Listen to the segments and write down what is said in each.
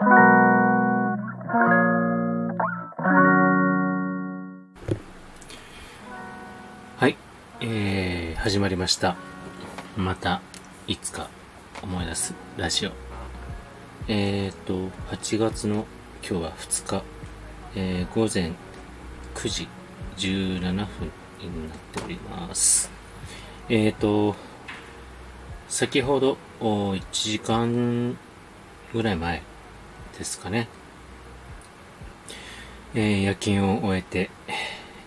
はい、えー、始まりました。また、いつか思い出すラジオ。えーと、8月の今日は2日、えー、午前9時17分になっております。えーと、先ほど、1時間ぐらい前ですかね。えー夜勤を終えて、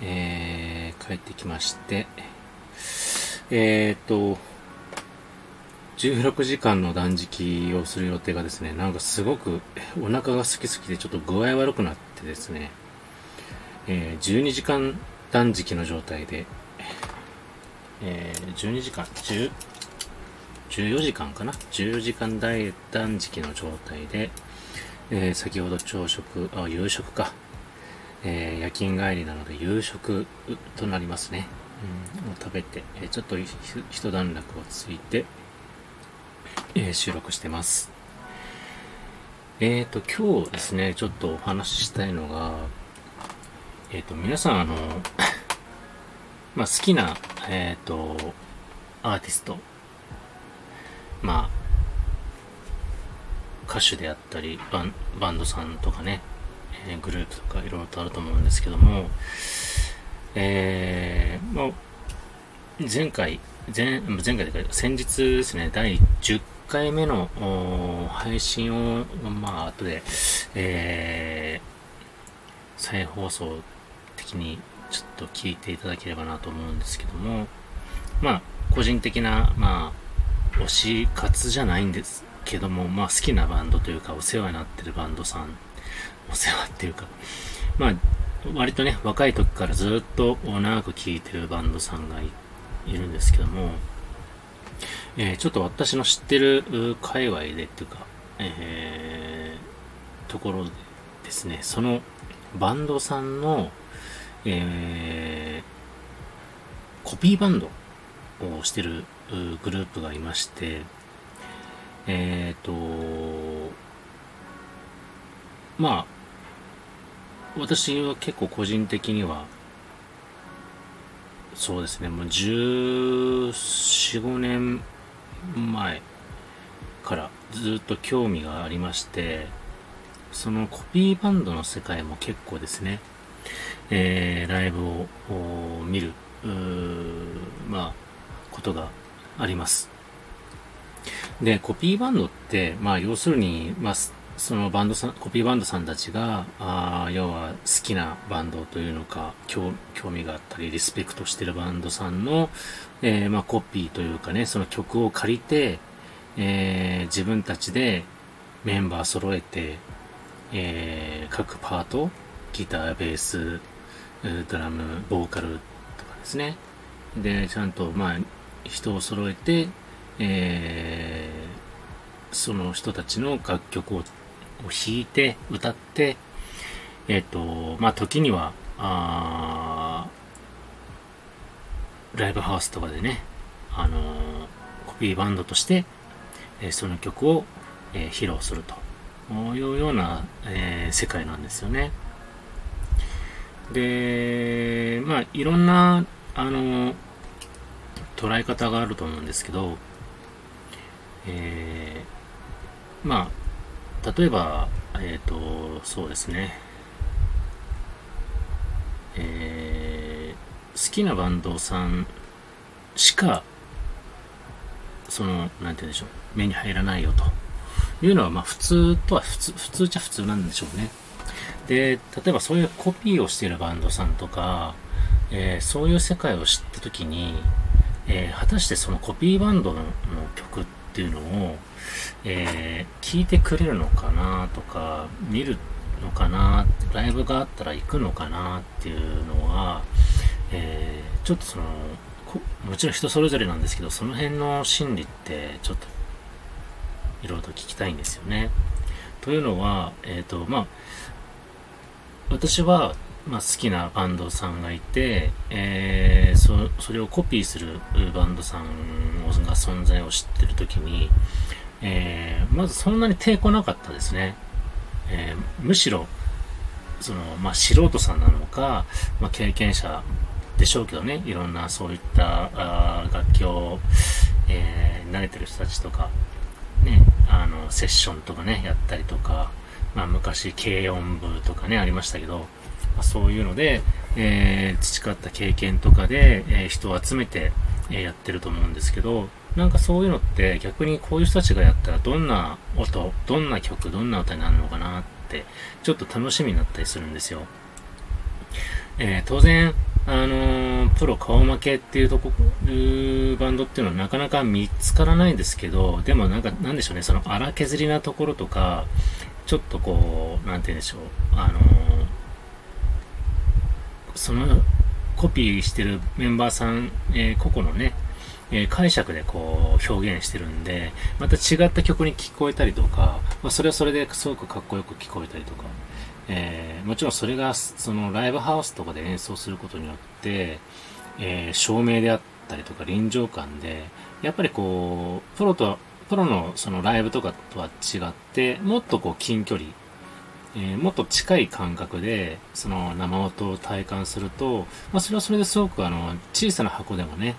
えー帰ってきまして、えーと、16時間の断食をする予定がですね、なんかすごくお腹が空きすぎてちょっと具合悪くなってですね、えー12時間断食の状態で、えー12時間、10 14時間かな ?14 時間断食の状態で、えー先ほど朝食、あ、夕食か。えー夜勤帰りなので夕食となりますね。うん、を食べて、えーちょっと一段落をついて、え収録してます。えーと、今日ですね、ちょっとお話ししたいのが、えーと、皆さんあの、まあ好きな、えーと、アーティスト、まあ、歌手であったりバン、バンドさんとかね、えーグループとかいろいろとあると思うんですけども、えー、まあ、前回、前、前回というか先日ですね、第10回目の配信を、まあ、後で、えー、再放送的にちょっと聞いていただければなと思うんですけども、まあ、個人的な、まあ、推し活じゃないんです。けども、まあ好きなバンドというかお世話になってるバンドさん、お世話っていうか、まあ割とね、若い時からずっと長く聴いてるバンドさんがいるんですけども、えーちょっと私の知ってる界隈でっていうか、えーところでですね、そのバンドさんの、えーコピーバンドをしてるグループがいまして、えっ、と、まあ、私は結構個人的には、そうですね、もう14、5年前からずっと興味がありまして、そのコピーバンドの世界も結構ですね、えーライブを見る、まあ、ことがあります。で、コピーバンドって、まあ、要するに、まあ、そのバンドさん、コピーバンドさんたちが、あー要は好きなバンドというのか、興興味があったり、リスペクトしてるバンドさんの、えーまあ、コピーというかね、その曲を借りて、えー自分たちでメンバー揃えて、えー各パート、ギター、ベース、ドラム、ボーカルとかですね。で、ちゃんと、まあ、人を揃えて、えーその人たちの楽曲をを弾いて、歌って、えっ、と、まあ、時には、あライブハウスとかでね、あのーコピーバンドとして、えーその曲を、えー披露するというような、えー世界なんですよね。で、まあ、いろんな、あの、捉え方があると思うんですけど、えーまあ、例えば、えっ、と、そうですね、えー好きなバンドさんしか、その、なんて言うんでしょう、目に入らないよというのは、まあ、普通とは普通、普通じゃ普通なんでしょうね。で、例えばそういうコピーをしているバンドさんとか、えーそういう世界を知ったときに、えー果たしてそのコピーバンドのの曲ってっていうのを、えー聞いてくれるのかなとか、見るのかな、ライブがあったら行くのかなっていうのは、えーちょっとその、もちろん人それぞれなんですけど、その辺の心理ってちょっといろいろと聞きたいんですよね。というのは、えっ、と、まあ、私は、まあ、好きなバンドさんがいて、えーそそれをコピーするバンドさんが存在を知ってるときに、えーまずそんなに抵抗なかったですね。えー、むしろ、その、まあ、素人さんなのか、まあ、経験者でしょうけどね、いろんなそういったあ楽器を、えー、慣れてる人たちとか、ね、あの、セッションとかね、やったりとか、まあ、昔、軽音部とかね、ありましたけど、まあ、そういうので、えー、培った経験とかで、えー、人を集めて、え、やってると思うんですけど、なんかそういうのって逆にこういう人たちがやったらどんな音、どんな曲、どんな歌になるのかなって、ちょっと楽しみになったりするんですよ。えー、当然、あのー、プロ顔負けっていうとこ、バンドっていうのはなかなか見つからないんですけど、でもなんか、なんでしょうね、その荒削りなところとか、ちょっとこう、なんて言うんでしょう、あのー、その、コピーしてるメンバーさん、えー、個々のね、えー、解釈でこう表現してるんで、また違った曲に聞こえたりとか、まあ、それはそれですごくかっこよく聞こえたりとか、えー、もちろんそれがそのライブハウスとかで演奏することによって、えー、照明であったりとか臨場感で、やっぱりこう、プロと、プロのそのライブとかとは違って、もっとこう近距離、えー、もっと近い感覚で、その生音を体感すると、まあそれはそれですごくあの、小さな箱でもね、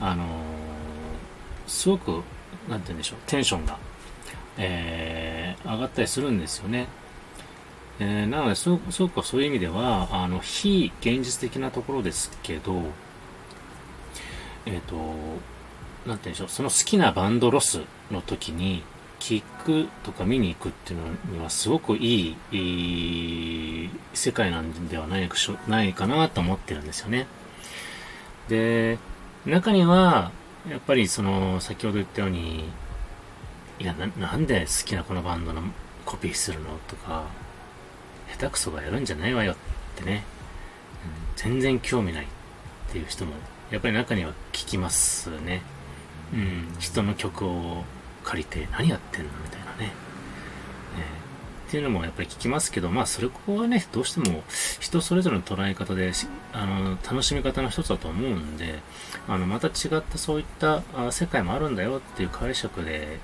あのー、すごく、なんて言うんでしょう、テンションが、えー、上がったりするんですよね。えー、なので、すごく、すごくそういう意味では、あの、非現実的なところですけど、えっ、と、なんて言うんでしょう、その好きなバンドロスの時に、聞くとか見に行くっていうのにはすごくいい、いい世界なんではないかないかなと思ってるんですよね。で、中には、やっぱりその、先ほど言ったように、いや、な、なんで好きなこのバンドのコピーするのとか、下手くそがやるんじゃないわよってね、うん、全然興味ないっていう人も、やっぱり中には聞きますね。うん、人の曲を借りて何やってんのみたいなね。えっていうのもやっぱり聞きますけど、まあそれここはね、どうしても人それぞれの捉え方で、あの、楽しみ方の一つだと思うんで、あの、また違ったそういった世界もあるんだよっていう解釈で、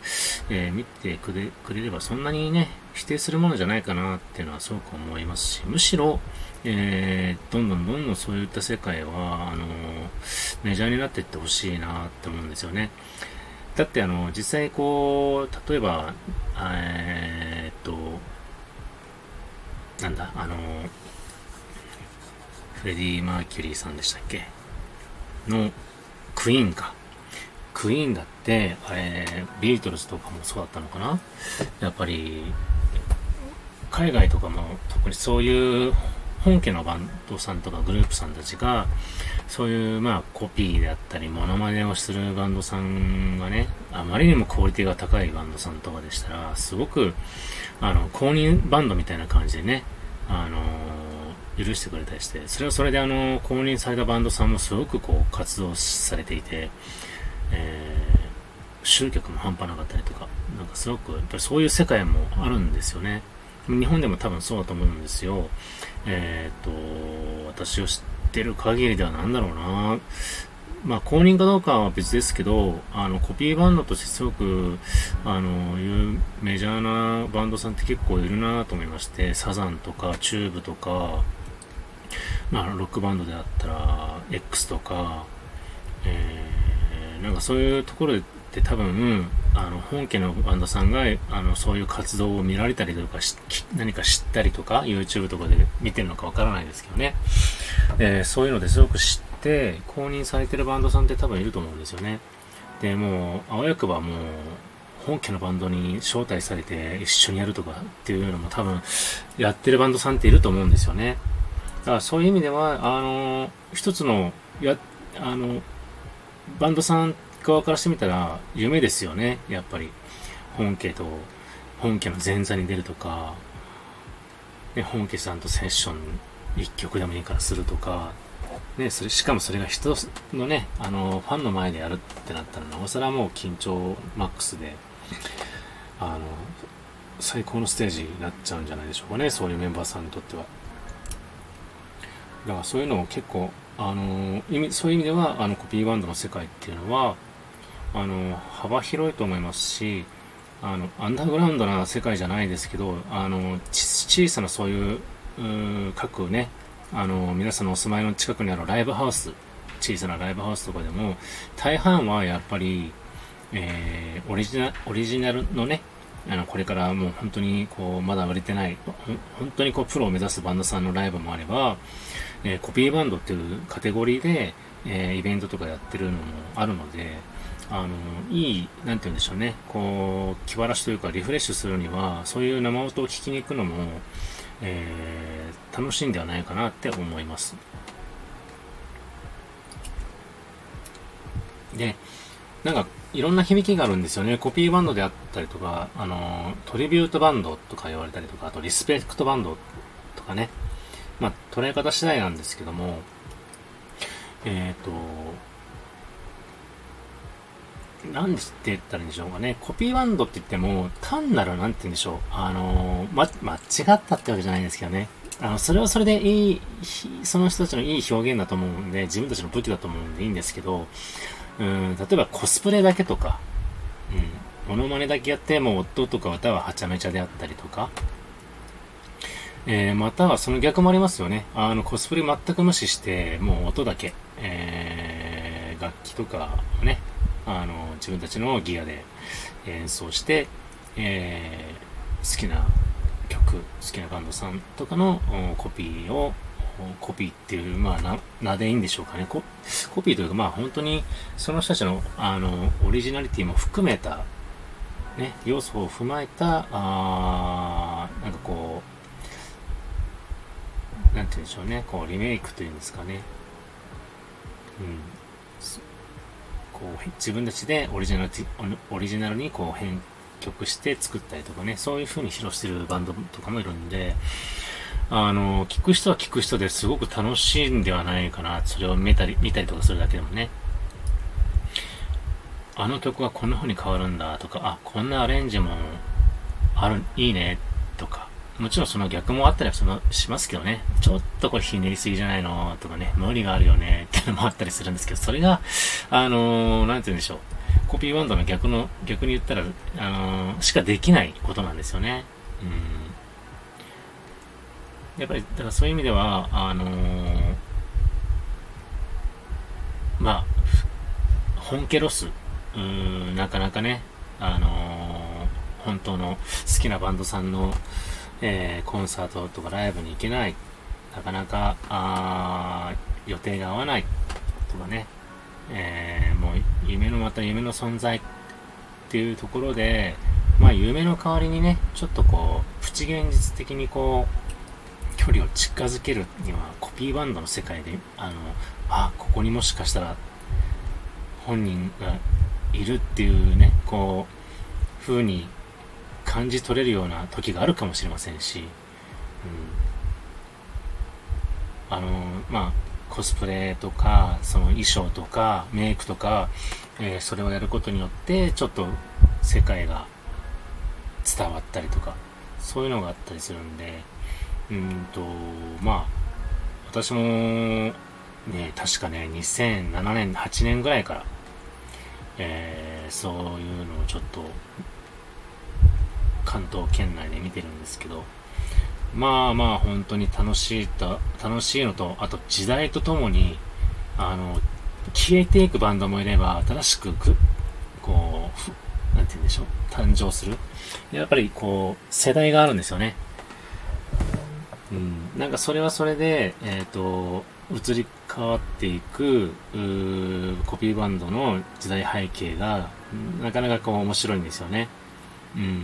えー、見てくれくれればそんなにね、否定するものじゃないかなっていうのはすごく思いますし、むしろ、えー、どんどんどんどんそういった世界は、あの、メジャーになっていってほしいなって思うんですよね。だってあの、実際こう、例えば、えー、っと、なんだ、あの、フレディ・マーキュリーさんでしたっけ？の、クイーンか。クイーンだって、あれ、ビートルズとかもそうだったのかな？やっぱり、海外とかも特にそういう本家のバンドさんとかグループさんたちが、そういう、まあ、コピーであったり、モノマネをするバンドさんがね、あまりにもクオリティが高いバンドさんとかでしたら、すごく、あの、公認バンドみたいな感じでね、あの許してくれたりして、それはそれであの、公認されたバンドさんもすごくこう、活動されていて、えー、集客も半端なかったりとか、なんかすごく、やっぱりそういう世界もあるんですよね。日本でも多分そうだと思うんですよ。えっ、ー、と、私を知っる限りでは何だろうな。まあ、公認かどうかは別ですけど、あの、コピーバンドとしてすごく、あの、いうメジャーなバンドさんって結構いるなと思いまして、サザンとか、チューブとか、まあ、ロックバンドであったら、X とか、えー、なんかそういうところで多分、あの、本家のバンドさんが、あの、そういう活動を見られたりとか何か知ったりとか、YouTube とかで見てるのかわからないですけどね。え、そういうのですごく知って、公認されてるバンドさんって多分いると思うんですよね。で、もう、あわよくばもう、本家のバンドに招待されて一緒にやるとかっていうのも多分、やってるバンドさんっていると思うんですよね。だからそういう意味では、あの、一つの、や、あの、バンドさん側からしてみたら夢ですよね、やっぱり。本家と、本家の前座に出るとか、ね、本家さんとセッション一曲でもいいからするとか、ね、それ、しかもそれが人のね、あの、ファンの前でやるってなったら、なおさらもう緊張マックスで、あの、最高のステージになっちゃうんじゃないでしょうかね、そういうメンバーさんにとっては。だからそういうのを結構、あの、意味、そういう意味では、あの、コピーバンドの世界っていうのは、あの、幅広いと思いますし、あの、アンダーグラウンドな世界じゃないですけど、あの、小さなそういう、各ね、あの、皆さんのお住まいの近くにあるライブハウス、小さなライブハウスとかでも、大半はやっぱり、えー、オリジナ、オリジナルのね、あの、これからもう本当にこう、まだ売れてない、本当にこう、プロを目指すバンドさんのライブもあれば、えー、コピーバンドっていうカテゴリーで、えー、イベントとかやってるのもあるので、あの、いい、なんて言うんでしょうね、こう、気晴らしというかリフレッシュするには、そういう生音を聞きに行くのも、えー、楽しいんではないかなって思います。で、なんか、いろんな響きがあるんですよね。コピーバンドであったりとか、あの、トリビュートバンドとか言われたりとか、あとリスペクトバンドとかね。まあ、捉え方次第なんですけども、えっ、ー、と、なんですって言ったらいいんでしょうかね。コピーバンドって言っても、単なる、なんて言うんでしょう。あの、ま、間違ったってわけじゃないんですけどね。あの、それはそれでいい、その人たちのいい表現だと思うんで、自分たちの武器だと思うんでいいんですけど、うん、例えばコスプレだけとか、うん、モノマネだけやって、もう夫とかまたははちゃめちゃであったりとか、えー、またはその逆もありますよね。あの、コスプレ全く無視して、もう音だけ、えー、楽器とかね、あの、自分たちのギアで演奏して、えー、好きな曲、好きなバンドさんとかのコピーを、コピーっていう、まあ、な、名でいいんでしょうかね。ココピーというか、まあ、本当に、その人たちの、あの、オリジナリティも含めた、ね、要素を踏まえた、あなんかこう、なんて言うんでしょうね、こう、リメイクというんですかね。うん。こう、自分たちでオリジナル、オリジナルにこう編曲して作ったりとかね、そういう風に披露してるバンドとかもいるんで、あの、聞く人は聞く人ですごく楽しいんではないかな、それを見たり、見たりとかするだけでもね。あの曲はこんな風に変わるんだとか、あ、こんなアレンジもある、いいねとか、もちろんその逆もあったりはそのしますけどね。ちょっとこれひねりすぎじゃないのとかね、無理があるよねってのもあったりするんですけど、それが、あのー、なんて言うんでしょう。コピーバンドの逆の、逆に言ったら、あのー、しかできないことなんですよね。うん。やっぱり、だからそういう意味では、あのー、まあ、本家ロス、うん、なかなかね、あのー本当の好きなバンドさんの、えー、コンサートとかライブに行けない、なかなか、あ予定が合わないとかね、えー、もう夢のまた夢の存在っていうところで、まあ夢の代わりにね、ちょっとこう、プチ現実的にこう、距離を近づけるには、コピーバンドの世界で、あの、あ、ここにもしかしたら、本人がいるっていうね、こう、風に感じ取れるような時があるかもしれませんし、うん、あの、まあ、コスプレとか、その衣装とか、メイクとか、えー、それをやることによって、ちょっと世界が伝わったりとか、そういうのがあったりするんで、うんと、まあ、私も、ね、確かね、2007年、8年ぐらいから、えー、そういうのをちょっと関東圏内で見てるんですけど、まあまあ本当に楽しいと、楽しいのと、あと時代とともに、あの、消えていくバンドもいれば、新しくく、こう、なんて言うんでしょう、誕生する。やっぱりこう、世代があるんですよね。うん、なんかそれはそれで、えっ、ー、と、移り変わっていく、コピーバンドの時代背景が、なかなかこう面白いんですよね。うん。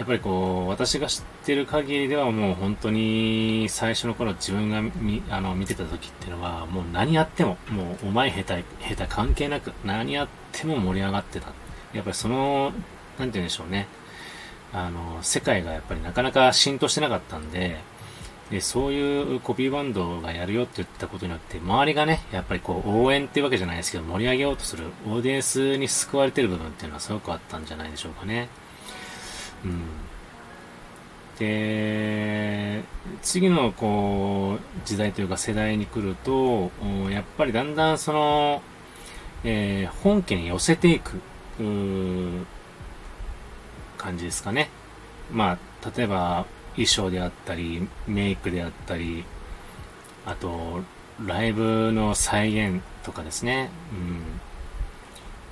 やっぱりこう、私が知ってる限りではもう本当に最初の頃自分が見あの見てた時っていうのはもう何やっても、もうお前下手、下手関係なく何やっても盛り上がってた。やっぱりその、なんて言うんでしょうね。あの、世界がやっぱりなかなか浸透してなかったんで、で、そういうコピーバンドがやるよって言ったことによって、周りがね、やっぱりこう応援っていうわけじゃないですけど、盛り上げようとするオーディエンスに救われてる部分っていうのはすごくあったんじゃないでしょうかね。で、次のこう、時代というか世代に来ると、やっぱりだんだんその、えー、本家に寄せていく、感じですかね。まあ、例えば衣装であったり、メイクであったり、あと、ライブの再現とかですね。うん。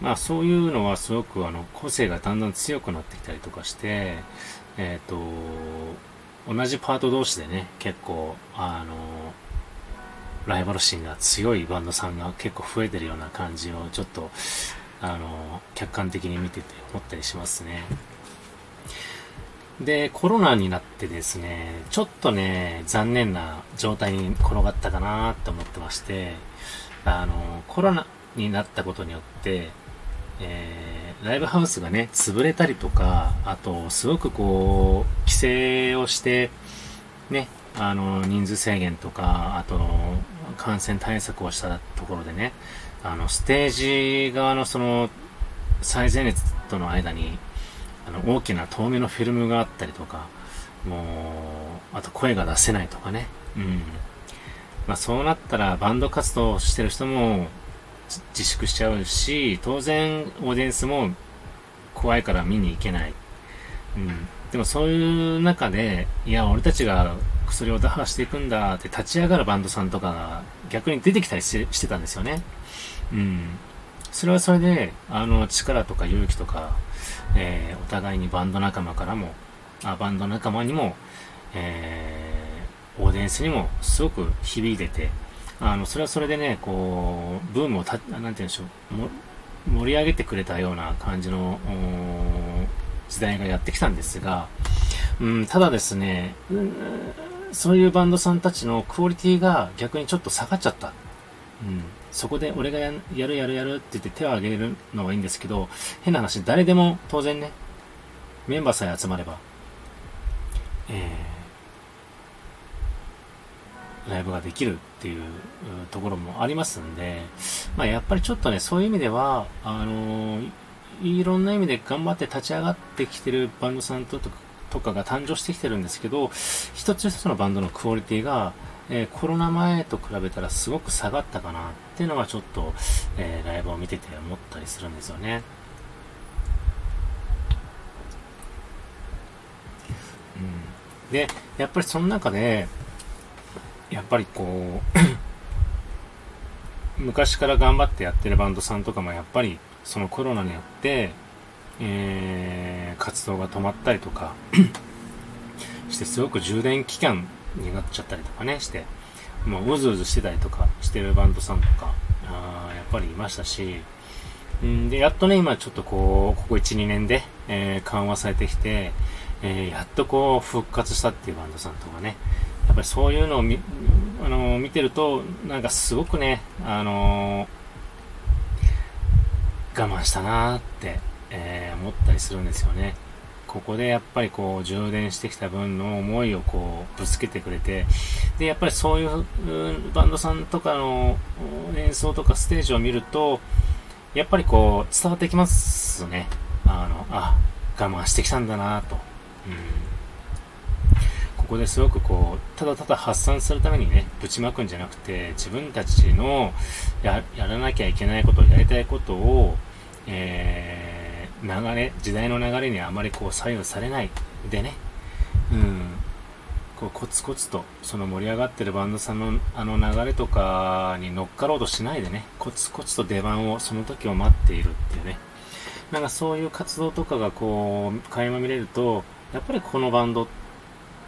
まあそういうのはすごくあの個性がだんだん強くなってきたりとかして、えっ、ー、と、同じパート同士でね、結構、あの、ライバル心が強いバンドさんが結構増えてるような感じをちょっと、あの、客観的に見てて思ったりしますね。で、コロナになってですね、ちょっとね、残念な状態に転がったかなと思ってまして、あの、コロナになったことによって、えー、ライブハウスがね、潰れたりとか、あと、すごくこう、規制をして、ね、あの、人数制限とか、あと、感染対策をしたところでね、あの、ステージ側のその、最前列との間に、あの、大きな透明のフィルムがあったりとか、もう、あと声が出せないとかね。うん。まあそうなったらバンド活動してる人も自粛しちゃうし、当然オーディエンスも怖いから見に行けない。うん。でもそういう中で、いや、俺たちが薬を打破していくんだって立ち上がるバンドさんとかが逆に出てきたりしてたんですよね。うん。それはそれで、あの、力とか勇気とか、えー、お互いにバンド仲間からも、あバンド仲間にも、えー、オーディエンスにもすごく響いてて、あの、それはそれでね、こう、ブームをた、なんて言うんでしょう、盛り上げてくれたような感じの、時代がやってきたんですが、うん、ただですね、うん、そういうバンドさんたちのクオリティが逆にちょっと下がっちゃった。うん。そこで俺がやるやるやるって言って手を挙げるのはいいんですけど、変な話、誰でも当然ね、メンバーさえ集まれば、えー、ライブができるっていうところもありますんで、まあやっぱりちょっとね、そういう意味では、あのー、いろんな意味で頑張って立ち上がってきてるバンドさんととかが誕生してきてるんですけど、一つ一つのバンドのクオリティが、えー、コロナ前と比べたらすごく下がったかなっていうのはちょっと、えー、ライブを見てて思ったりするんですよね。うん、で、やっぱりその中で、やっぱりこう 昔から頑張ってやってるバンドさんとかもやっぱりそのコロナによって、えー、活動が止まったりとか してすごく充電期間になっちゃったりとかね、して、もううずうずしてたりとかしてるバンドさんとか、あやっぱりいましたし、んで、やっとね、今ちょっとこう、ここ1、2年で、えー、緩和されてきて、えー、やっとこう、復活したっていうバンドさんとかね、やっぱりそういうのを見、あの、見てると、なんかすごくね、あの、我慢したなって、えー、思ったりするんですよね。ここでやっぱりこう充電してきた分の思いをこうぶつけてくれて、で、やっぱりそういうバンドさんとかの演奏とかステージを見ると、やっぱりこう伝わってきますね。あの、あ、我慢してきたんだなと。うん。ここですごくこう、ただただ発散するためにね、ぶちまくんじゃなくて、自分たちのやらなきゃいけないこと、やりたいことを、えー流れ、時代の流れにあまりこう左右されない。でね、うん、こうコツコツとその盛り上がってるバンドさんのあの流れとかに乗っかろうとしないでね、コツコツと出番を、その時を待っているっていうね、なんかそういう活動とかがこう、垣間見れると、やっぱりこのバンドって、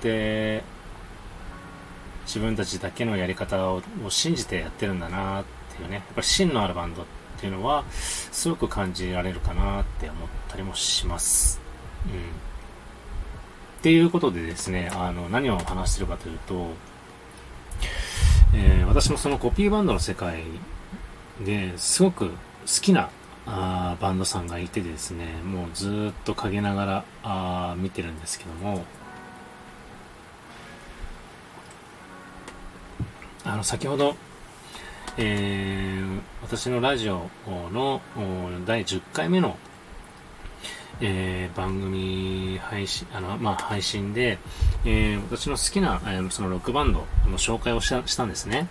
自分たちだけのやり方を信じてやってるんだなっていうね、やっぱり芯のあるバンドっていうのは、すごく感じられるかなって思ったりもします。うん。っていうことでですね、あの、何を話してるかというと、えー、私もそのコピーバンドの世界ですごく好きなあバンドさんがいてですね、もうずっと陰ながらあ見てるんですけども、あの、先ほどえー、私のラジオの第10回目の、えー、番組配信、あの、まあ、配信で、えー、私の好きな、えー、そのロックバンドの紹介をしたしたんですね。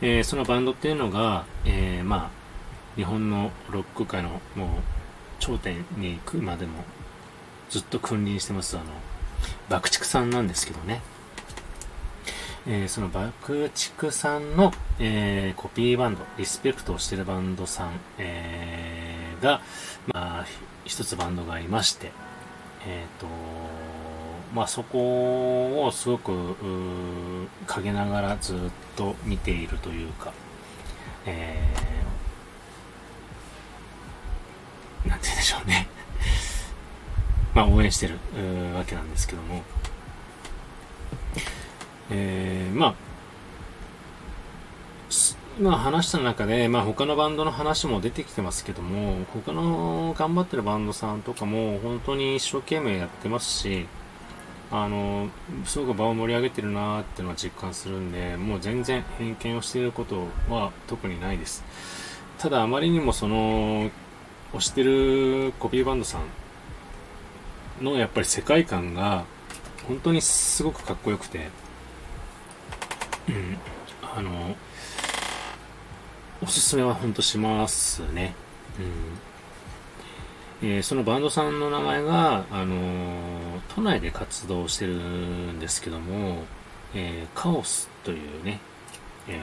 えそのバンドっていうのが、えまあ、日本のロック界のもう頂点に行くまでもずっと君臨してますあの爆竹さんなんですけどね、えー、その爆竹さんの、えー、コピーバンドリスペクトをしてるバンドさん、えー、が、まあ、一つバンドがいましてえっ、とまあそこをすごく陰ながらずっと見ているというか、えー、なんて言うんでしょうね。まあ応援してるわけなんですけども、えー、まあ、今話した中で、まあ他のバンドの話も出てきてますけども、他の頑張ってるバンドさんとかも本当に一生懸命やってますし、あの、すごく場を盛り上げてるなーっていうのは実感するんで、もう全然偏見をしていることは特にないです。ただあまりにもその、推してるコピーバンドさんのやっぱり世界観が本当にすごくかっこよくて、うん、あの、おすすめは本当しますね。うんえー、そのバンドさんの名前が、あの、都内で活動してるんですけども、えー、カオスというね、え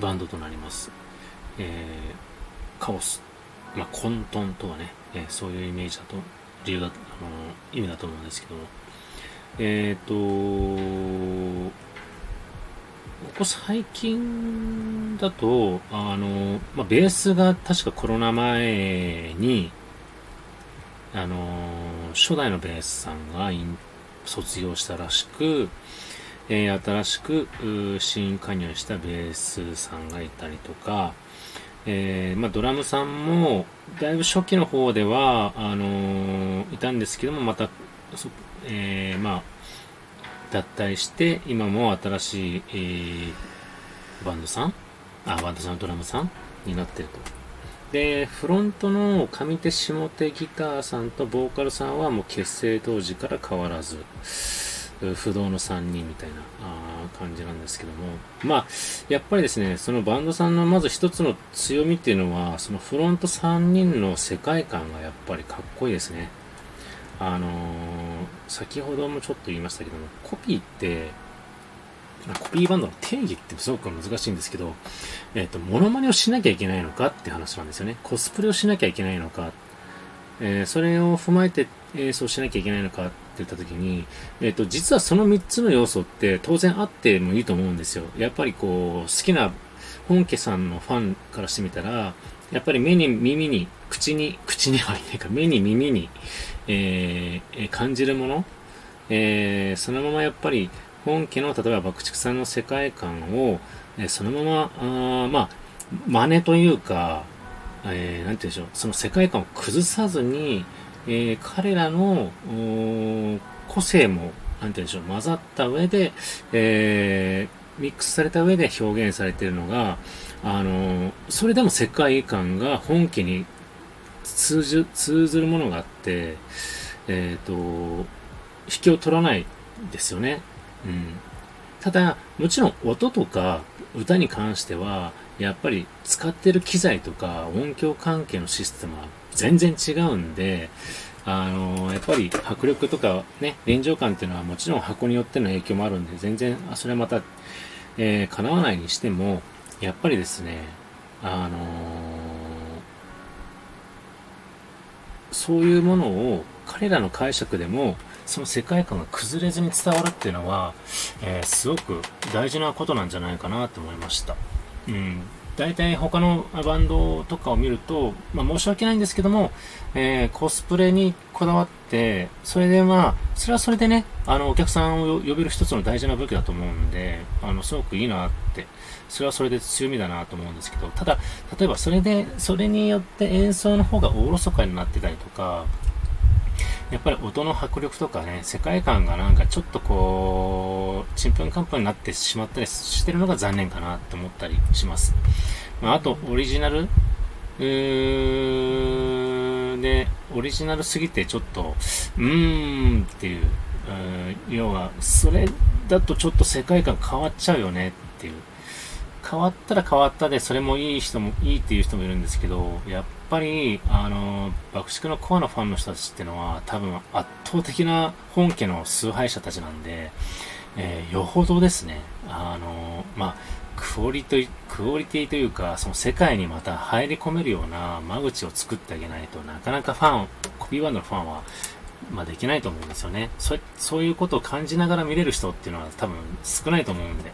バンドとなります。えカオス、まあ、混沌とはね、えそういうイメージだと、理由だ、あの意味だと思うんですけども、えっ、とここ最近だと、あの、まあ、ベースが確かコロナ前に、あの、初代のベースさんが卒業したらしく、えー、新しく新加入したベースさんがいたりとか、えー、まあ、ドラムさんも、だいぶ初期の方では、あの、いたんですけども、また、えー、まあ、脱退して、今も新しい、えー、バンドさんあ、バンドさん、ドラムさんになってると。で、フロントの上手下手ギターさんとボーカルさんはもう結成当時から変わらず、不動の3人みたいな感じなんですけども、まあ、やっぱりですね、そのバンドさんのまず一つの強みっていうのは、そのフロント3人の世界観がやっぱりかっこいいですね。あのー、先ほどもちょっと言いましたけども、コピーって、コピーバンドの定義ってすごく難しいんですけど、えっ、ー、と、モノマネをしなきゃいけないのかって話なんですよね。コスプレをしなきゃいけないのか、えー、それを踏まえて演奏しなきゃいけないのかって言った時に、えっ、ー、と、実はその3つの要素って当然あってもいいと思うんですよ。やっぱりこう、好きな本家さんのファンからしてみたら、やっぱり目に耳に、口に、口にはいないか、目に耳に、えー、感じるもの、えー、そのままやっぱり本家の例えば爆竹さんの世界観を、えー、そのまま、あまあ、真似というか、えー、なんて言うんでしょう、その世界観を崩さずに、えー、彼らの個性も、なんて言うんでしょう、混ざった上で、えー、ミックスされた上で表現されているのが、あのそれでも世界観が本家に通じ通ずるものがあって、えっ、ー、と、引きを取らないですよね。うん。ただ、もちろん音とか歌に関しては、やっぱり使ってる機材とか音響関係のシステムは全然違うんで、あのやっぱり迫力とかね、臨場感っていうのはもちろん箱によっての影響もあるんで、全然、あそれはまた、えー、叶わないにしても、やっぱりですね、あのー、そういうものを彼らの解釈でも、その世界観が崩れずに伝わるっていうのは、えー、すごく大事なことなんじゃないかなと思いました。うん。大体他のバンドとかを見ると、まあ、申し訳ないんですけども、えー、コスプレにこだわって、それでまあ、それはそれでね、あの、お客さんを呼べる一つの大事な武器だと思うんで、あの、すごくいいなって、それはそれで強みだなと思うんですけど、ただ、例えばそれで、それによって演奏の方がおろそかになってたりとか、やっぱり音の迫力とかね、世界観がなんかちょっとこう、ちんぷんかんぷんになってしまったりしてるのが残念かなって思ったりします。まあ、あと、オリジナルで、オリジナルすぎてちょっと、うーんっていう、う要は、それだとちょっと世界観変わっちゃうよねっていう。変わったら変わったで、それもいい人も、いいっていう人もいるんですけど、やっぱり、あの、爆竹のコアのファンの人たちっていうのは、多分圧倒的な本家の崇拝者たちなんで、えー、よほどですね、あの、まあ、クオリティ、クオリティというか、その世界にまた入り込めるような間口を作ってあげないとなかなかファン、コピーバンドのファンは、まあ、できないと思うんですよね。そそういうことを感じながら見れる人っていうのは多分少ないと思うんで。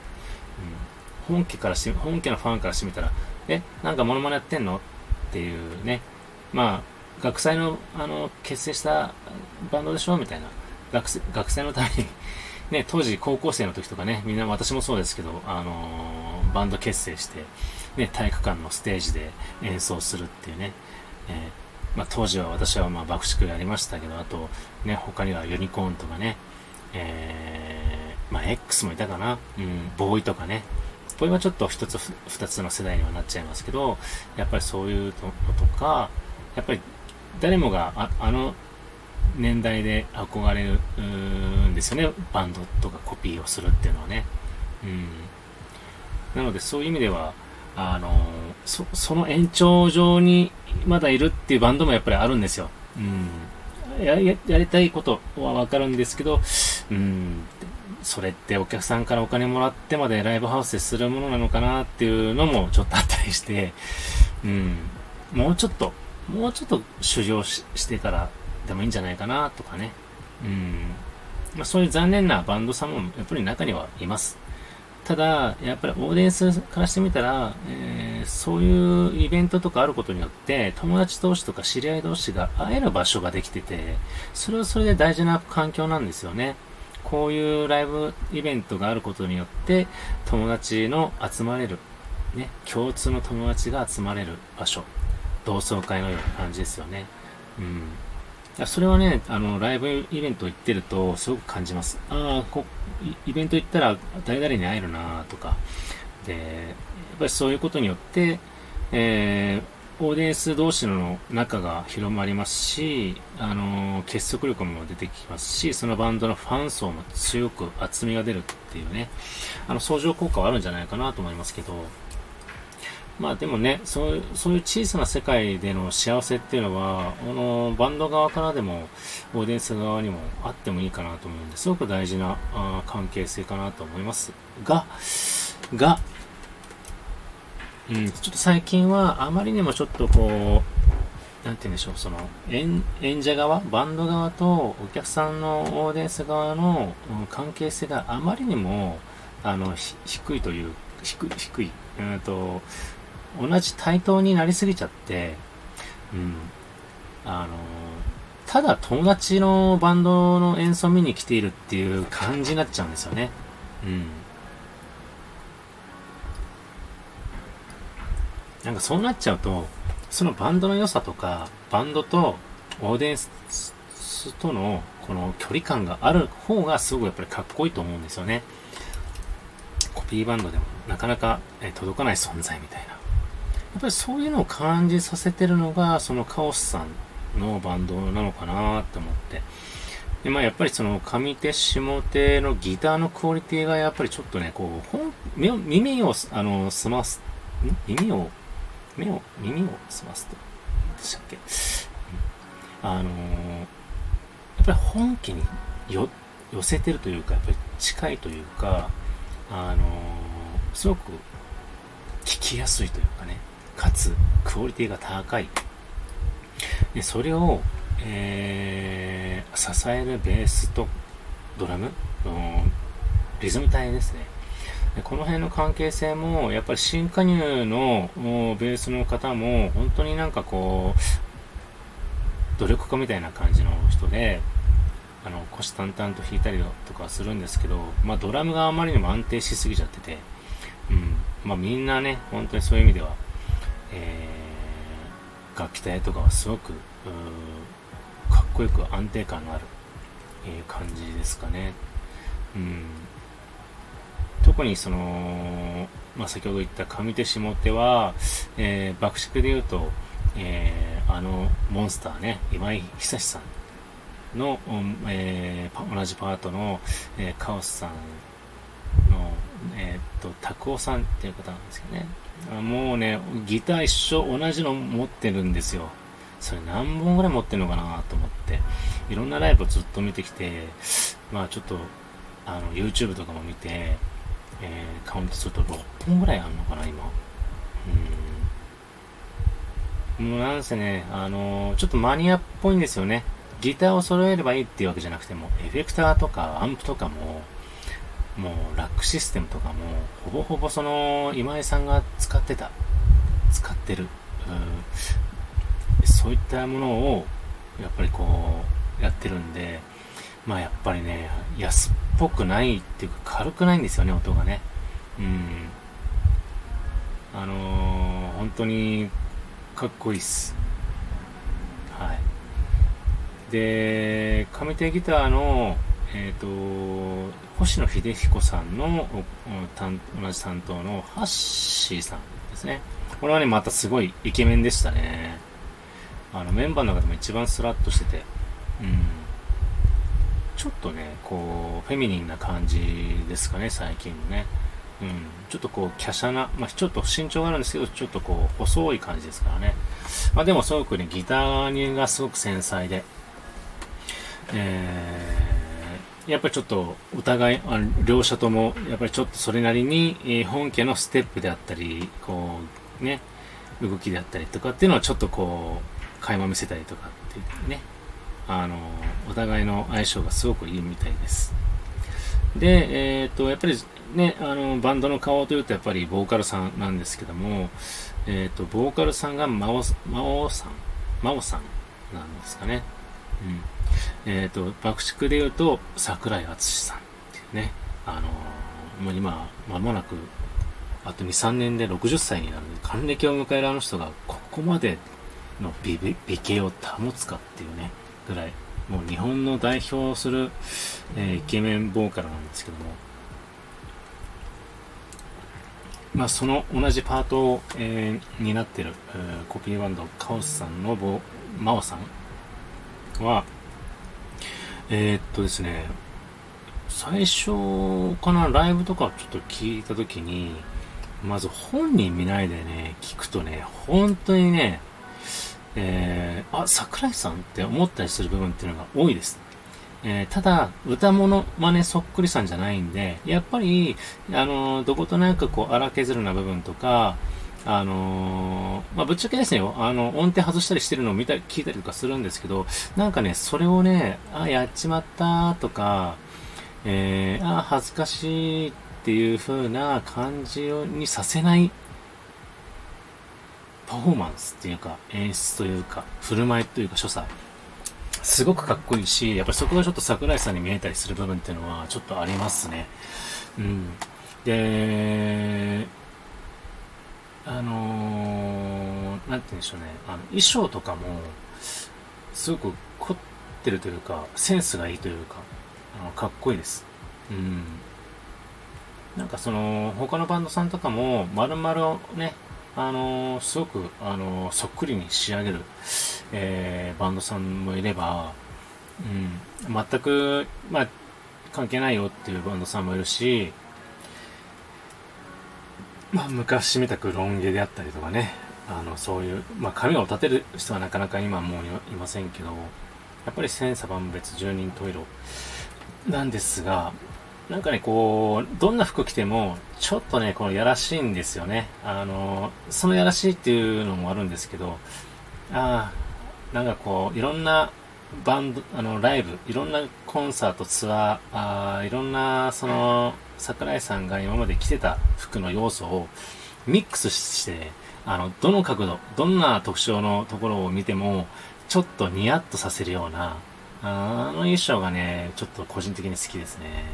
うん、本家からし、本家のファンからしてみたら、え、なんかモノマネやってんの？っていうね。まあ、学祭の、あの、結成したバンドでしょみたいな。学生、学生のために。ね、当時高校生の時とかね、みんな私もそうですけど、あのー、バンド結成して、ね、体育館のステージで演奏するっていうね、えー、まあ、当時は私はまあ爆竹やりましたけど、あと、ね、他にはユニコーンとかね、えー、まあ、X もいたかな、うん、ボーイとかね、ボーイはちょっと一つ、二つの世代にはなっちゃいますけど、やっぱりそういうのとか、やっぱり誰もがああの年代で憧れるんですよね。バンドとかコピーをするっていうのはね。うん。なのでそういう意味では、あのそ、その延長上にまだいるっていうバンドもやっぱりあるんですよ。うん。やややりたいことはわかるんですけど、うん、それってお客さんからお金もらってまでライブハウスでするものなのかなっていうのもちょっとあったりして、うん、もうちょっと、もうちょっと修行してからでもいいんじゃないかなとかね。うん。まあ、そういう残念なバンドさんもやっぱり中にはいます。ただ、やっぱりオーディエンスからしてみたら、えー、そういうイベントとかあることによって、友達同士とか知り合い同士が会える場所ができてて、それはそれで大事な環境なんですよね。こういうライブイベントがあることによって、友達の集まれる、ね、共通の友達が集まれる場所、同窓会のような感じですよね。うん。それはね、あの、ライブイベント行ってると、すごく感じます。ああ、こ、イベント行ったら誰々に会えるなとか。で、やっぱりそういうことによって、えー、オーディエンス同士の仲が広まりますし、あの結束力も出てきますし、そのバンドのファン層も強く厚みが出るっていうね、あの、相乗効果はあるんじゃないかなと思いますけど、まあでもね、そういう、そういう小さな世界での幸せっていうのは、あの、バンド側からでも、オーディエンス側にもあってもいいかなと思うんですごく大事なあ関係性かなと思いますが、が、うん、ちょっと最近はあまりにもちょっとこう、なんて言うんでしょう、その、演演者側、バンド側とお客さんのオーディエンス側の、関係性があまりにも、あの、低いという、低い、低い、うんと、同じ対等になりすぎちゃって、うん。あの、ただ友達のバンドの演奏見に来ているっていう感じになっちゃうんですよね。うん。なんかそうなっちゃうと、そのバンドの良さとか、バンドとオーディエンスとのこの距離感がある方がすごくやっぱりかっこいいと思うんですよね。コピーバンドでもなかなか届かない存在みたいな。やっぱりそういうのを感じさせてるのが、そのカオスさんのバンドなのかなって思って。で、まあやっぱりその上手下手のギターのクオリティがやっぱりちょっとね、こう、本耳を、あの、澄ます、耳を、目を、耳を澄ますと、でしたっけ、あのー、やっぱり本家に寄せてるというか、やっぱり近いというか、あのー、すごく聞きやすいというかね、かつクオリティが高い。でそれを、えー、支えるベースとドラム、リズム体ですね。この辺の関係性も、やっぱり新加入のベースの方も、本当になんかこう、努力家みたいな感じの人で、あの、腰淡々と弾いたりとかするんですけど、まあドラムがあまりにも安定しすぎちゃってて、うん、まあみんなね、本当にそういう意味では、えー、楽器隊とかはすごくかっこよく安定感のある、えー、感じですかね。うん、特にその、まあ、先ほど言った上手下手は、えー、爆竹で言うと、えー、あのモンスターね、今井久志さんの、えー、同じパートの、えー、カオスさんのえー、っと、拓夫さんっていう方なんですけどね。もうね、ギター一緒同じの持ってるんですよ。それ何本ぐらい持ってるのかなと思って、いろんなライブをずっと見てきて、まあちょっと、あの、YouTube とかも見て、えー、カウントすると6本ぐらいあるのかな、今。うん。もうなんせね、あのー、ちょっとマニアっぽいんですよね。ギターを揃えればいいっていうわけじゃなくても、エフェクターとかアンプとかも、もうラックシステムとかも、ほぼほぼその、今井さんが使ってた、使ってる、うそういったものを、やっぱりこう、やってるんで、まあやっぱりね、安っぽくないっていうか軽くないんですよね、音がね。うん。あのー、本当にかっこいいっす。はい。で、上手ギターの、えっ、ー、と、星野秀彦さんの同じ担当のハッシーさんですね。これはね、またすごいイケメンでしたね。あの、メンバーの中でも一番スラッとしてて、うん。ちょっとね、こう、フェミニンな感じですかね、最近のね。うん。ちょっとこう、華奢な、まあ、ちょっと身長があるんですけど、ちょっとこう、細い感じですからね。まあ、でもすごくね、ギターがすごく繊細で、えー、やっぱりちょっとお互い、あ両者とも、やっぱりちょっとそれなりに、え、本家のステップであったり、こう、ね、動きであったりとかっていうのはちょっとこう、垣間見せたりとかっていうね、あの、お互いの相性がすごくいいみたいです。で、えっ、ー、と、やっぱりね、あの、バンドの顔というとやっぱりボーカルさんなんですけども、えっ、ー、と、ボーカルさんが真央、さん、真央さんなんですかね。うん。えっ、ー、と、爆竹で言うと、桜井敦さんっていうね、あのもう今、間もなく、あと2、3年で60歳になる還暦を迎えるあの人が、ここまでの美美形を保つかっていうね、ぐらい、もう日本の代表する、えー、イケメンボーカルなんですけども、まあ、その同じパートを、えー、担ってる、えー、コピーバンド、カオスさんのボマオさんは、えー、っとですね、最初かな、ライブとかちょっと聞いたときに、まず本人見ないでね、聞くとね、本当にね、えー、あ、桜井さんって思ったりする部分っていうのが多いです。えー、ただ、歌物真似そっくりさんじゃないんで、やっぱり、あのー、どことなくこう、荒削るな部分とか、あのー、まあ、ぶっちゃけですね、あの、音程外したりしてるのを見た、聞いたりとかするんですけど、なんかね、それをね、あ、やっちまったとか、えー、あ、恥ずかしいっていう風な感じにさせないパフォーマンスっていうか、演出というか、振る舞いというか、所作。すごくかっこいいし、やっぱりそこがちょっと桜井さんに見えたりする部分っていうのはちょっとありますね。うん。で、あのー、なんて言うんでしょうね。あの、衣装とかも、すごく凝ってるというか、センスがいいというか、あのかっこいいです。うん。なんかその、他のバンドさんとかも、丸々ね、あの、すごく、あの、そっくりに仕上げる、えー、バンドさんもいれば、うん、全く、まあ、関係ないよっていうバンドさんもいるし、まあ、昔みたくロン毛であったりとかね、あの、そういう、まあ、髪を立てる人はなかなか今もういませんけど、やっぱり千差万別十人十色なんですが、なんかね、こう、どんな服着ても、ちょっとね、このやらしいんですよね。あの、そのやらしいっていうのもあるんですけど、ああ、なんかこう、いろんなバンド、あの、ライブ、いろんなコンサート、ツアー、あいろんな、その、桜井さんが今まで着てた服の要素をミックスして、あの、どの角度、どんな特徴のところを見ても、ちょっとニヤッとさせるような、あの衣装がね、ちょっと個人的に好きですね。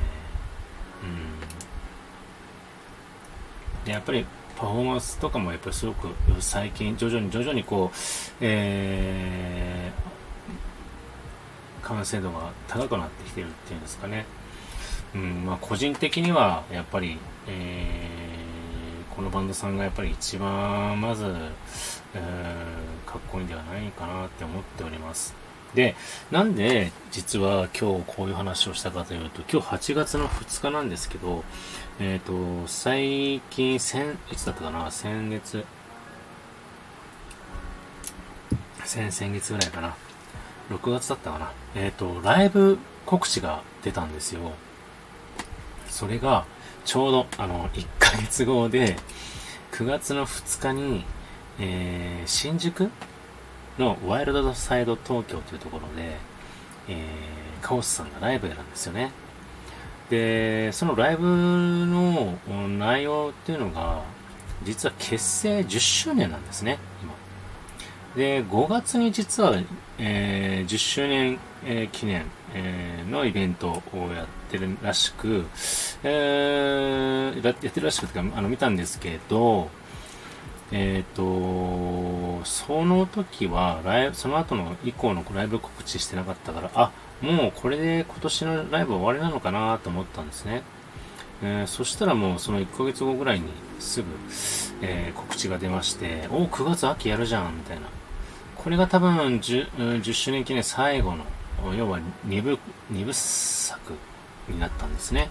うん、やっぱりパフォーマンスとかもやっぱりすごく最近徐々に徐々にこう、えー、完成度が高くなってきてるっていうんですかね。うんまあ、個人的にはやっぱり、えー、このバンドさんがやっぱり一番まず、えー、かっこいいんではないかなって思っております。で、なんで実は今日こういう話をしたかというと、今日8月の2日なんですけど、えっ、ー、と、最近、先、いつだったかな？先月、先々月ぐらいかな。6月だったかな？えっ、ー、と、ライブ告知が出たんですよ。それが、ちょうど、あの、1ヶ月後で、9月の2日に、えー、新宿のワイルドサイド東京というところで、えー、カオスさんがライブやるんですよね。で、そのライブの内容っていうのが、実は結成10周年なんですね、今。で、5月に実は、えー、10周年、えー、記念、えー、のイベントをやってるらしく、えー、やってるらしくてあの、見たんですけど、えっ、ー、と、その時は、ライブ、その後の以降のライブ告知してなかったから、あ、もうこれで今年のライブ終わりなのかなと思ったんですね。えー、そしたらもうその1ヶ月後ぐらいにすぐ、えー、告知が出まして、おお9月秋やるじゃん、みたいな。これが多分 10, 10周年記念最後の、要は2部、2部作になったんですね。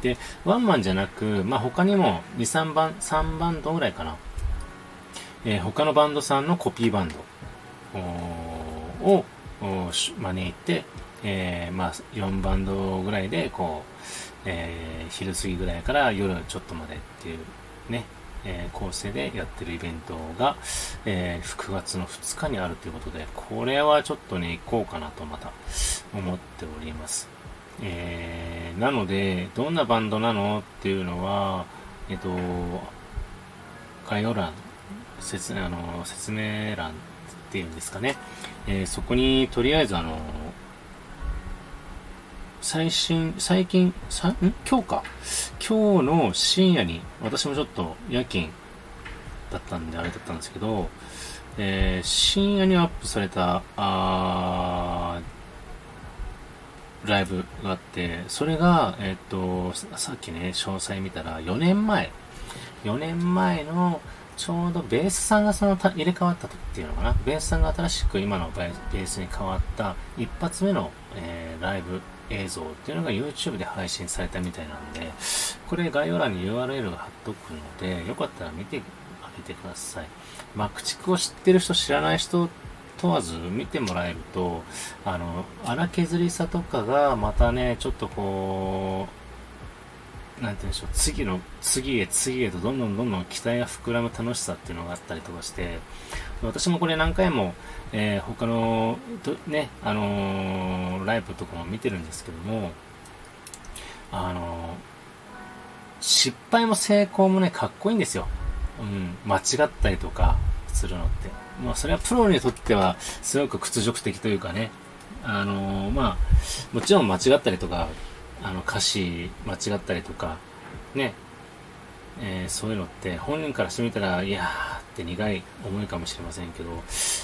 で、ワンマンじゃなく、まあ、他にも2、3番、3バンドぐらいかな。えー、他のバンドさんのコピーバンドを招いて、えー、まあ、4バンドぐらいで、こう、えー、昼過ぎぐらいから夜ちょっとまでっていうね、え、構成でやってるイベントが、え、9月の2日にあるということで、これはちょっとね、行こうかなとまた思っております。えー、なので、どんなバンドなのっていうのは、えっ、と、概要欄説あの説明欄っていうんですかね、えー、そこにとりあえずあの最新、最近、さん？今日か。今日の深夜に、私もちょっと夜勤だったんであれだったんですけど、えー、深夜にアップされた、あライブがあって、それが、えっ、と、さっきね、詳細見たら、4年前、4年前のちょうどベースさんがその入れ替わった時っていうのかな？ベースさんが新しく今のベースに変わった一発目の、えー、ライブ映像っていうのが YouTube で配信されたみたいなんで、これ概要欄に URL が貼っとくので、よかったら見てあげてください。まあ、駆逐を知ってる人、知らない人問わず見てもらえると、あの、荒削りさとかがまたね、ちょっとこう、なんて言うんでしょう、次の、次へ次へとどんどんどんどん期待が膨らむ楽しさっていうのがあったりとかして、私もこれ何回も、えー、他の、ね、あのー、ライブとかも見てるんですけども、あのー、失敗も成功もね、かっこいいんですよ。うん、間違ったりとかするのって。まあ、それはプロにとっては、すごく屈辱的というかね、あのまあ、もちろん間違ったりとか、あの歌詞間違ったりとか、ね、えー、そういうのって本人からしてみたら、いやーって苦い思いかもしれませんけど、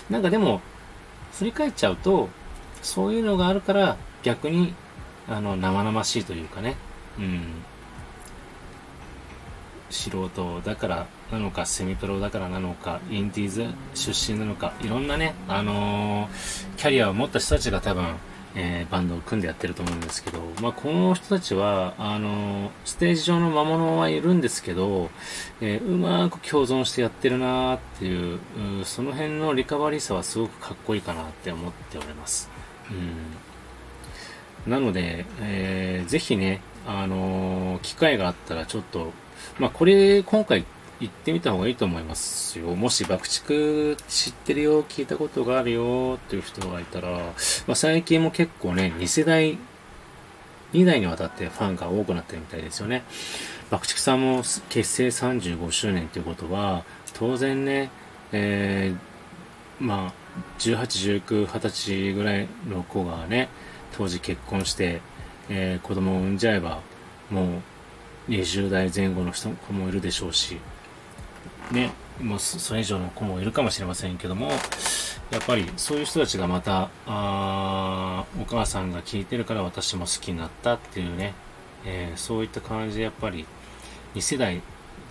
なんかでも、振り返っちゃうと、そういうのがあるから逆に、あの、生々しいというかね、うん、素人だからなのか、セミプロだからなのか、インディーズ出身なのか、いろんなね、あのー、キャリアを持った人たちが多分、えー、バンドを組んでやってると思うんですけど、まあ、この人たちは、あの、ステージ上の魔物はいるんですけど、えー、うまく共存してやってるなーっていうう、その辺のリカバリーさはすごくかっこいいかなって思っております。うん。なので、えー、ぜひね、あの機会があったらちょっと、まあ、これ、今回行ってみた方がいいと思いますよ。もし爆竹知ってるよ、聞いたことがあるよっていう人がいたら、まあ、最近も結構ね、2世代、2代にわたってファンが多くなってるみたいですよね。爆竹さんも結成35周年ということは、当然ね、えー、まあ、18、19、20歳ぐらいの子がね、当時結婚して、えー、子供を産んじゃえば、もう20代前後の人もいるでしょうし、ね、もうそれ以上の子もいるかもしれませんけども、やっぱりそういう人たちがまた、あお母さんが聞いてるから私も好きになったっていうね、えー、そういった感じでやっぱり2世代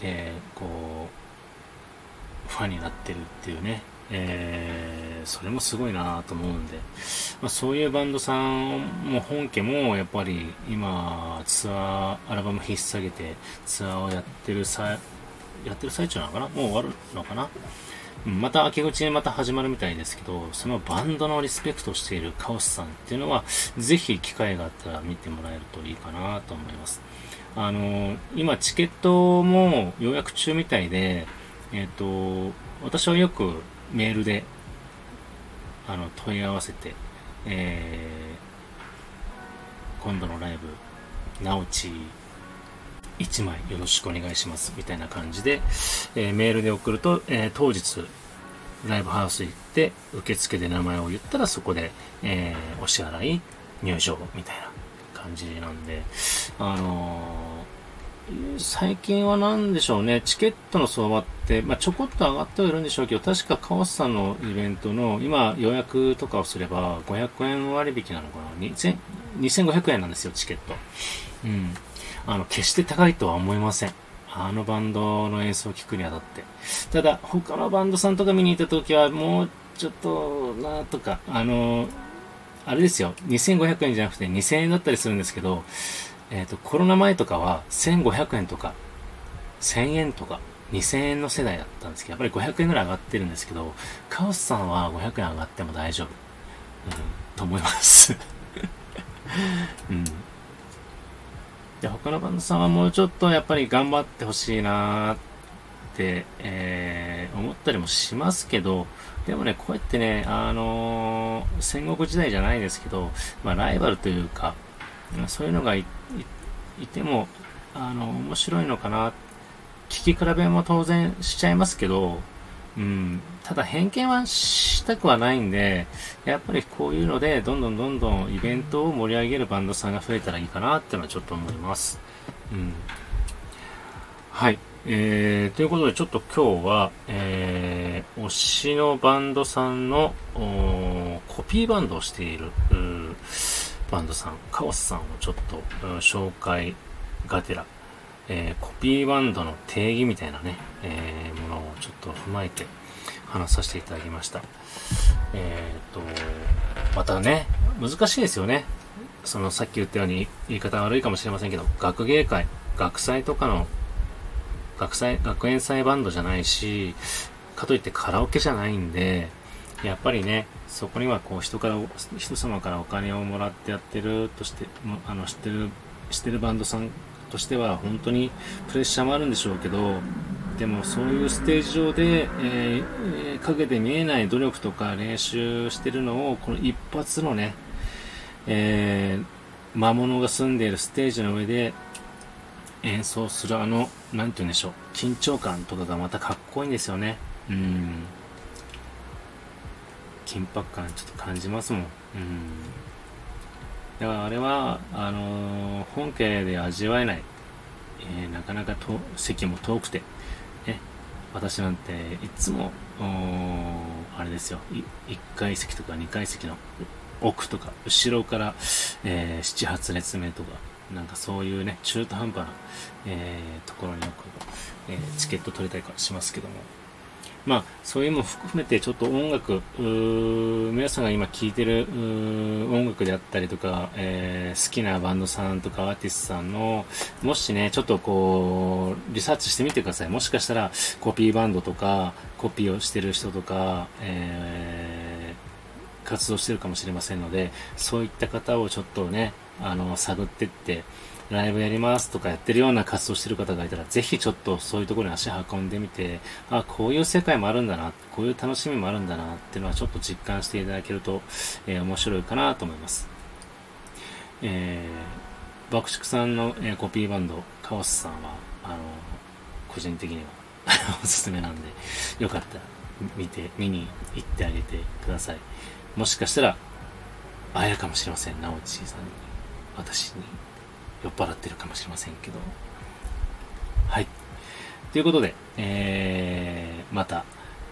でこう、ファンになってるっていうね、えーそれもすごいなと思うんで、まあ、そういうバンドさんも本家もやっぱり今ツアーアルバム引っ提げてツアーをやってるさやってる最中なのかな？もう終わるのかな？また秋口にまた始まるみたいですけど、そのバンドのリスペクトしているカオスさんっていうのは、ぜひ機会があったら見てもらえるといいかなと思います。あの、今チケットも予約中みたいで、えっ、ー、と、私はよくメールで、あの、問い合わせて、えー、今度のライブ、なおち1枚よろしくお願いしますみたいな感じで、えー、メールで送ると、えー、当日ライブハウス行って受付で名前を言ったらそこで、えー、お支払い入場みたいな感じなんであの最近は何でしょうね、チケットの相場って、まあ、ちょこっと上がってはいるんでしょうけど、確かカオスさんのイベントの、今予約とかをすれば、500円割引なのかな、2500円なんですよ、チケット。うん。あの、決して高いとは思いません。あのバンドの演奏を聴くにあたって。ただ、他のバンドさんとか見に行った時は、もうちょっとなとか、あの、あれですよ、2500円じゃなくて2000円だったりするんですけど、えっ、ー、と、コロナ前とかは1500円とか、1000円とか、2000円の世代だったんですけど、やっぱり500円ぐらい上がってるんですけど、カオスさんは500円上がっても大丈夫。うん、と思います うん。で、他のバンドさんはもうちょっとやっぱり頑張ってほしいなーって、えー、思ったりもしますけど、でもね、こうやってね、あのー、戦国時代じゃないですけど、まあ、ライバルというか、そういうのがいても、あの、面白いのかな。聞き比べも当然しちゃいますけど、うん、ただ偏見はしたくはないんで、やっぱりこういうので、どんどんどんどんイベントを盛り上げるバンドさんが増えたらいいかなってのはちょっと思います。うん。はい。えー、ということで、ちょっと今日は、えー、推しのバンドさんの、コピーバンドをしている、バンドさん、カオスさんをちょっと、紹介がてら、えー、コピーバンドの定義みたいなね、えー、ものをちょっと踏まえて話させていただきました。えっ、と、またね、難しいですよね。そのさっき言ったように言い方悪いかもしれませんけど、学芸会、学祭とかの学祭、学園祭バンドじゃないし、かといってカラオケじゃないんで、やっぱりね、そこにはこう人から、人様からお金をもらってやってるとして、あの、知ってる、知ってるバンドさんとしては本当にプレッシャーもあるんでしょうけど、でもそういうステージ上で、えー、陰で見えない努力とか練習してるのを、この一発のね、えー、魔物が住んでいるステージの上で演奏するあの、なんて言うんでしょう、緊張感とかがまたかっこいいんですよね。うん。緊迫感ちょっと感じますもん。うん。だからあれは、あのー、本家で味わえない、えー、なかなかと席も遠くて、ね、私なんていつも、あれですよ、1階席とか2階席の奥とか、後ろから、えー、7、8列目とか、なんかそういうね、中途半端な、え、ところによく、えー、チケット取れたりしますけども、まあ、そういうのも含めてちょっと音楽、皆さんが今聴いてる音楽であったりとか、えー、好きなバンドさんとかアーティストさんの、もしね、ちょっとこう、リサーチしてみてください。もしかしたらコピーバンドとか、コピーをしてる人とか、えー、活動してるかもしれませんので、そういった方をちょっとね、あの、探ってって、ライブやりますとかやってるような活動してる方がいたら、ぜひちょっとそういうところに足運んでみて、あ、こういう世界もあるんだな、こういう楽しみもあるんだなっていうのはちょっと実感していただけると、えー、面白いかなと思います。えー、爆竹さんの、えー、コピーバンド、カオスさんは、あの、個人的には おすすめなんで、よかったら見て、見に行ってあげてください。もしかしたら、会えるかもしれません、ナオチさんに、私に。酔っ払ってるかもしれませんけど。はい。ということで、えー、また、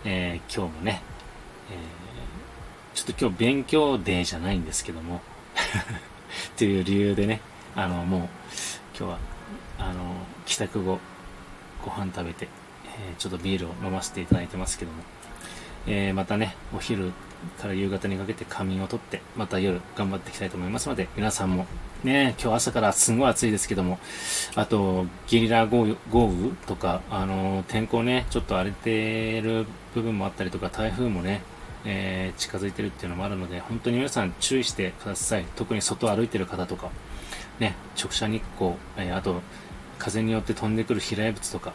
えー、今日もね、えー、ちょっと今日勉強デーじゃないんですけども、っていう理由でね、あの、もう、今日は、あの、帰宅後、ご飯食べて、えー、ちょっとビールを飲ませていただいてますけども、えー、またね、お昼から夕方にかけて仮眠をとって、また夜頑張っていきたいと思いますので、皆さんもね、今日朝からすごい暑いですけども、あと、ゲリラ豪雨豪雨とか、あの、天候ね、ちょっと荒れてる部分もあったりとか、台風もね、えー、近づいてるっていうのもあるので、本当に皆さん注意してください。特に外歩いてる方とか、ね、直射日光、えー、あと、風によって飛んでくる飛来物とか、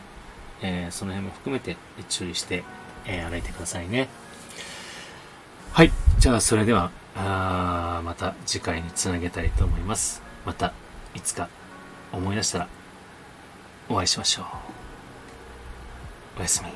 えー、その辺も含めて注意して、え歩いてくださいね。はい。じゃあ、それでは、あまた次回につなげたいと思います。またいつか思い出したらお会いしましょう。おやすみ。